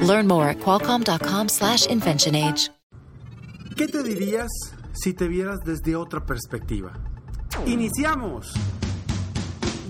Learn more at qualcomm.com/inventionage. ¿Qué te dirías si te vieras desde otra perspectiva? Iniciamos.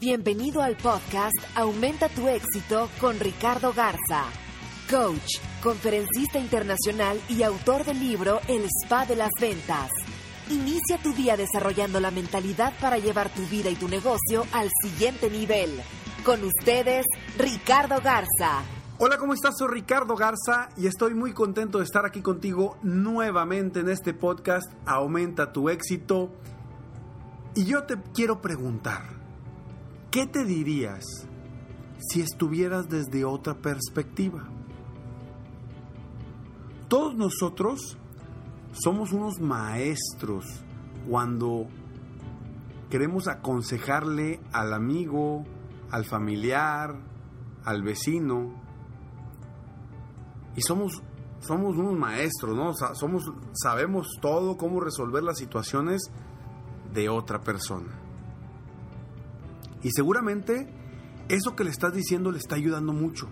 Bienvenido al podcast Aumenta tu éxito con Ricardo Garza, coach, conferencista internacional y autor del libro El Spa de las Ventas. Inicia tu día desarrollando la mentalidad para llevar tu vida y tu negocio al siguiente nivel. Con ustedes, Ricardo Garza. Hola, ¿cómo estás? Soy Ricardo Garza y estoy muy contento de estar aquí contigo nuevamente en este podcast Aumenta tu éxito. Y yo te quiero preguntar, ¿qué te dirías si estuvieras desde otra perspectiva? Todos nosotros somos unos maestros cuando queremos aconsejarle al amigo, al familiar, al vecino. Y somos, somos unos maestros, ¿no? somos, sabemos todo cómo resolver las situaciones de otra persona. Y seguramente eso que le estás diciendo le está ayudando mucho.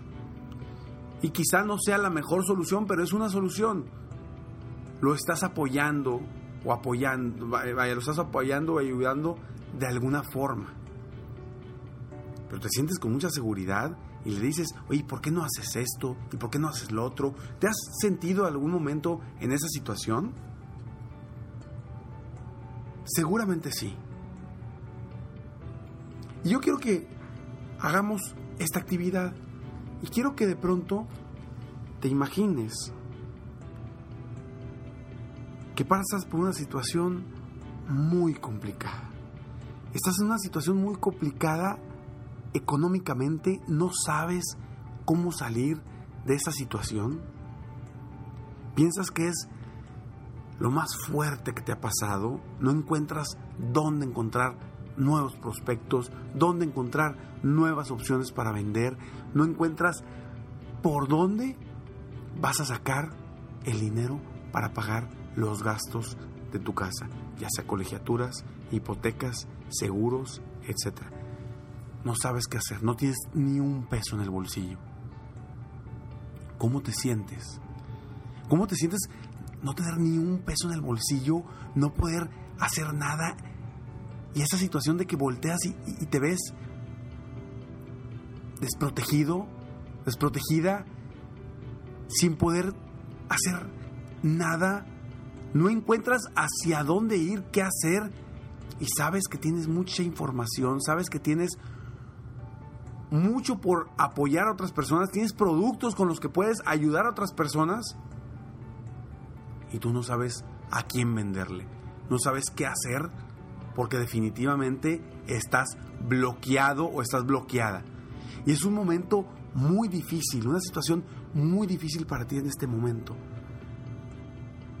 Y quizá no sea la mejor solución, pero es una solución lo estás apoyando o apoyando, vaya, lo estás apoyando o ayudando de alguna forma. Pero te sientes con mucha seguridad y le dices, oye, ¿por qué no haces esto? ¿Y por qué no haces lo otro? ¿Te has sentido algún momento en esa situación? Seguramente sí. Y yo quiero que hagamos esta actividad y quiero que de pronto te imagines que pasas por una situación muy complicada. Estás en una situación muy complicada económicamente, no sabes cómo salir de esa situación. Piensas que es lo más fuerte que te ha pasado, no encuentras dónde encontrar nuevos prospectos, dónde encontrar nuevas opciones para vender, no encuentras por dónde vas a sacar el dinero para pagar los gastos de tu casa, ya sea colegiaturas, hipotecas, seguros, etc. No sabes qué hacer, no tienes ni un peso en el bolsillo. ¿Cómo te sientes? ¿Cómo te sientes no tener ni un peso en el bolsillo, no poder hacer nada? Y esa situación de que volteas y, y te ves desprotegido, desprotegida, sin poder hacer nada no encuentras hacia dónde ir, qué hacer, y sabes que tienes mucha información, sabes que tienes mucho por apoyar a otras personas, tienes productos con los que puedes ayudar a otras personas, y tú no sabes a quién venderle, no sabes qué hacer, porque definitivamente estás bloqueado o estás bloqueada. Y es un momento muy difícil, una situación muy difícil para ti en este momento.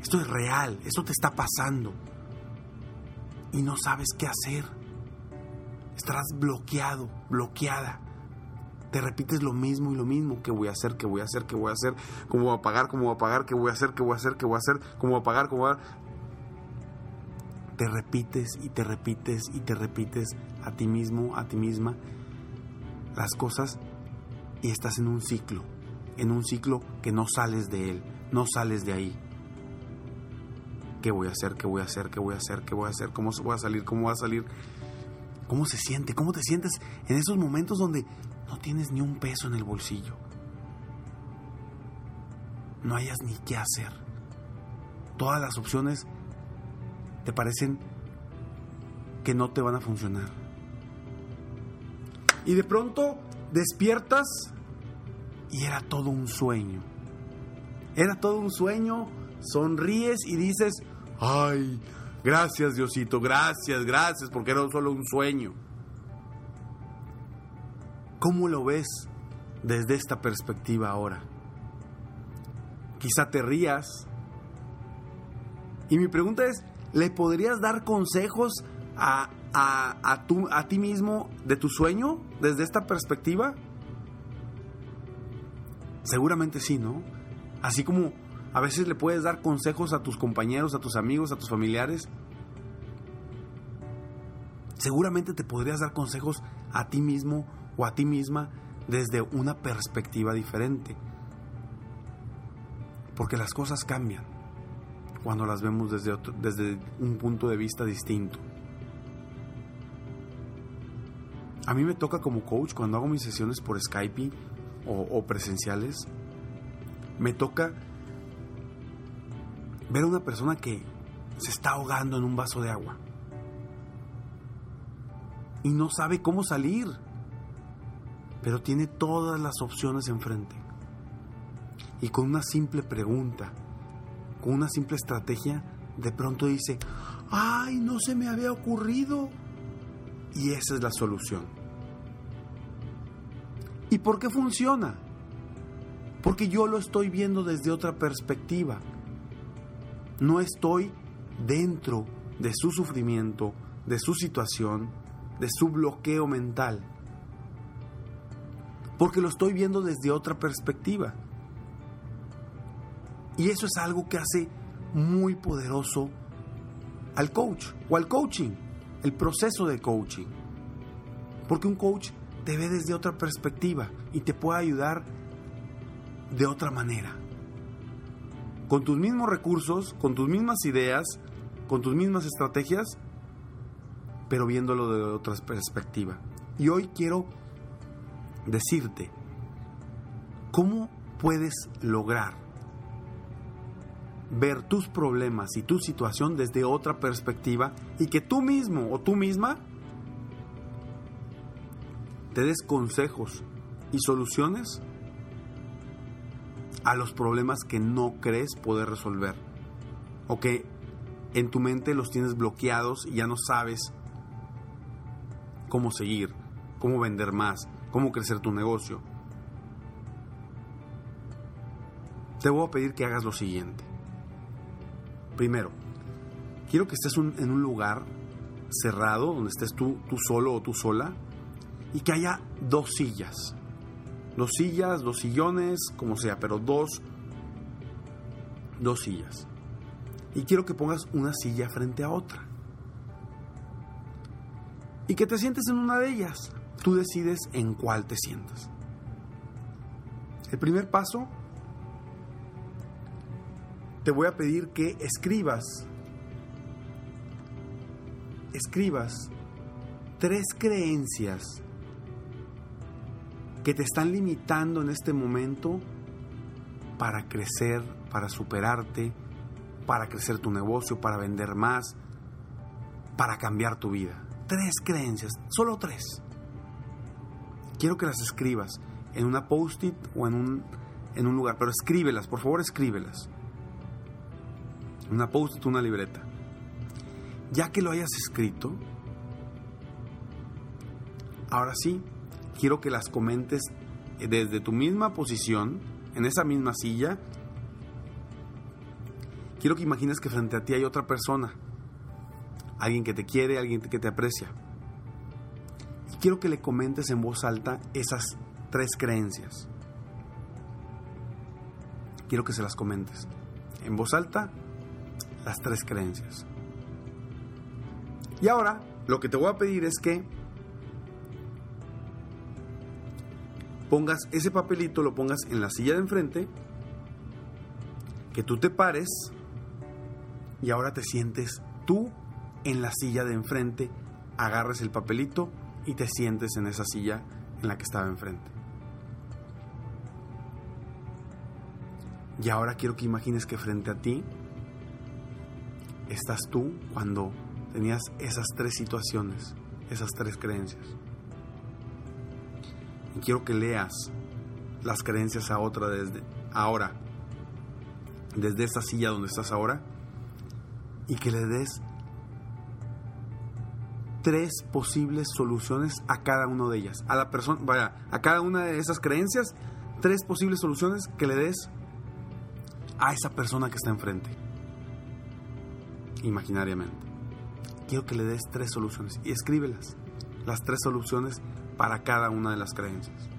Esto es real, esto te está pasando. Y no sabes qué hacer. Estarás bloqueado, bloqueada. Te repites lo mismo y lo mismo. ¿Qué voy a hacer? ¿Qué voy a hacer? ¿Qué voy a hacer? ¿Cómo voy a pagar? ¿Cómo voy a pagar? ¿Qué voy a hacer? ¿Qué voy a hacer? ¿Qué voy a hacer? ¿Cómo voy a pagar? ¿Cómo voy a... Te repites y te repites y te repites a ti mismo, a ti misma, las cosas y estás en un ciclo, en un ciclo que no sales de él, no sales de ahí. ¿Qué voy a hacer? ¿Qué voy a hacer? ¿Qué voy a hacer? ¿Qué voy a hacer? ¿Cómo voy a salir? ¿Cómo va a salir? ¿Cómo se siente? ¿Cómo te sientes en esos momentos donde no tienes ni un peso en el bolsillo? No hayas ni qué hacer. Todas las opciones te parecen que no te van a funcionar. Y de pronto despiertas y era todo un sueño. Era todo un sueño, sonríes y dices, Ay, gracias Diosito, gracias, gracias, porque era solo un sueño. ¿Cómo lo ves desde esta perspectiva ahora? Quizá te rías, Y mi pregunta es, ¿le podrías dar consejos a, a, a, ti mismo de tu sueño desde esta perspectiva? Seguramente sí, ¿no? Así como a veces le puedes dar consejos a tus compañeros, a tus amigos, a tus familiares. Seguramente te podrías dar consejos a ti mismo o a ti misma desde una perspectiva diferente. Porque las cosas cambian cuando las vemos desde, desde un punto de vista distinto. A mí me toca como coach cuando hago mis sesiones por Skype o, presenciales, me toca ver a una persona que se está ahogando en un vaso de agua y no sabe cómo salir, pero tiene todas las opciones enfrente. Y con una simple pregunta, con una simple estrategia, de pronto dice, ay, no se me había ocurrido. Y esa es la solución. ¿Y por qué funciona? Porque yo lo estoy viendo desde otra perspectiva. No estoy dentro de su sufrimiento, de su situación, de su bloqueo mental. Porque lo estoy viendo desde otra perspectiva. Y eso es algo que hace muy poderoso al coach o al coaching, el proceso de coaching. Porque un coach te ve desde otra perspectiva y te puede ayudar de otra manera. Con tus mismos recursos, con tus mismas ideas, con tus mismas estrategias, pero viéndolo de otra perspectiva. Y hoy quiero decirte cómo puedes lograr ver tus problemas y tu situación desde otra perspectiva y que tú mismo o tú misma te des consejos y soluciones a los problemas que no crees poder resolver o que en tu mente los tienes bloqueados y ya no sabes cómo seguir, cómo vender más, cómo crecer tu negocio. Te voy a pedir que hagas lo siguiente. Primero, quiero que estés en un lugar cerrado, donde estés tú, tú solo o tú sola, y que haya dos sillas. Dos sillas, dos sillones, como sea, pero dos, dos sillas. Y quiero que pongas una silla frente a otra. Y que te sientes en una de ellas. Tú decides en cuál te sientas. El primer paso, te voy a pedir que escribas, escribas tres creencias que te están limitando en este momento para crecer, para superarte, para crecer tu negocio, para vender más, para cambiar tu vida. Tres creencias, solo tres. Quiero que las escribas en una post-it o en un, en un lugar, pero escríbelas, por favor escríbelas. Una post-it, una libreta. Ya que lo hayas escrito, ahora sí, quiero que las comentes desde tu misma posición, en esa misma silla. Quiero que imagines que frente a ti hay otra persona, alguien que te quiere, alguien que te aprecia. Quiero que le comentes en voz alta esas tres creencias. Quiero que se las comentes. En voz alta, las tres creencias. Y ahora, lo que te voy a pedir es que pongas ese papelito, lo pongas en la silla de enfrente, que tú te pares y ahora te sientes tú en la silla de enfrente, agarres el papelito y te sientes en esa silla en la que estaba enfrente. Y ahora quiero que imagines que frente a ti estás tú cuando tenías esas tres situaciones, esas tres creencias. Y quiero que leas las creencias a otra desde ahora, desde esa silla donde estás ahora, y que le des tres posibles soluciones a cada una de ellas. A la persona, vaya, a cada una de esas creencias, tres posibles soluciones que le des a esa persona que está enfrente. imaginariamente. Quiero que le des tres soluciones y escríbelas, las tres soluciones para cada una de las creencias.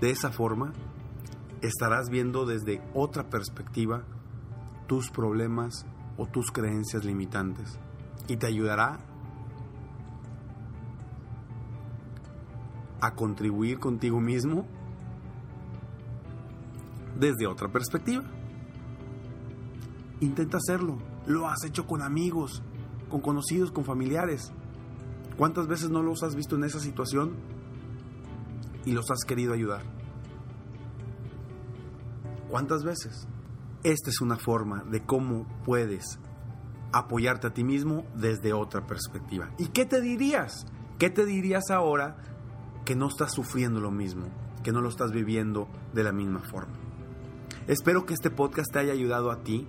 De esa forma, estarás viendo desde otra perspectiva tus problemas o tus creencias limitantes y te ayudará a contribuir contigo mismo desde otra perspectiva. Intenta hacerlo. Lo has hecho con amigos, con conocidos, con familiares. ¿Cuántas veces no los has visto en esa situación y los has querido ayudar? ¿Cuántas veces? Esta es una forma de cómo puedes apoyarte a ti mismo desde otra perspectiva. ¿Y qué te dirías? ¿Qué te dirías ahora que no estás sufriendo lo mismo, que no lo estás viviendo de la misma forma? Espero que este podcast te haya ayudado a ti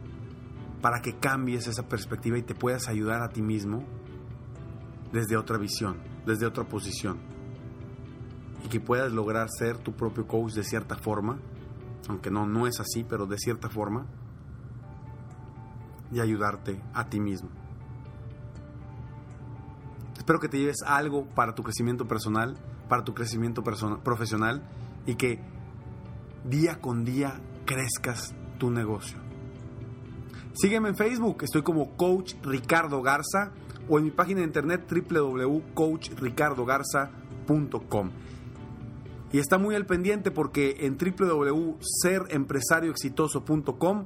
para que cambies esa perspectiva y te puedas ayudar a ti mismo desde otra visión, desde otra posición. Y que puedas lograr ser tu propio coach de cierta forma, aunque no, no es así, pero de cierta forma, y ayudarte a ti mismo. Espero que te lleves algo para tu crecimiento personal, para tu crecimiento profesional y que día con día crezcas tu negocio. Sígueme en Facebook, estoy como Coach Ricardo Garza o en mi página de internet www.coachricardogarza.com. Y está muy al pendiente porque en www.serempresarioexitoso.com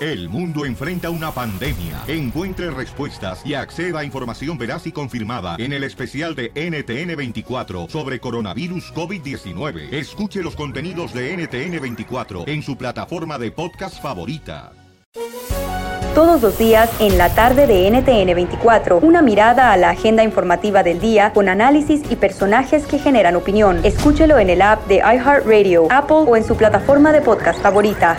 El mundo enfrenta una pandemia. Encuentre respuestas y acceda a información veraz y confirmada en el especial de NTN24 sobre coronavirus COVID-19. Escuche los contenidos de NTN24 en su plataforma de podcast favorita. Todos los días en la tarde de NTN24, una mirada a la agenda informativa del día con análisis y personajes que generan opinión. Escúchelo en el app de iHeartRadio, Apple o en su plataforma de podcast favorita.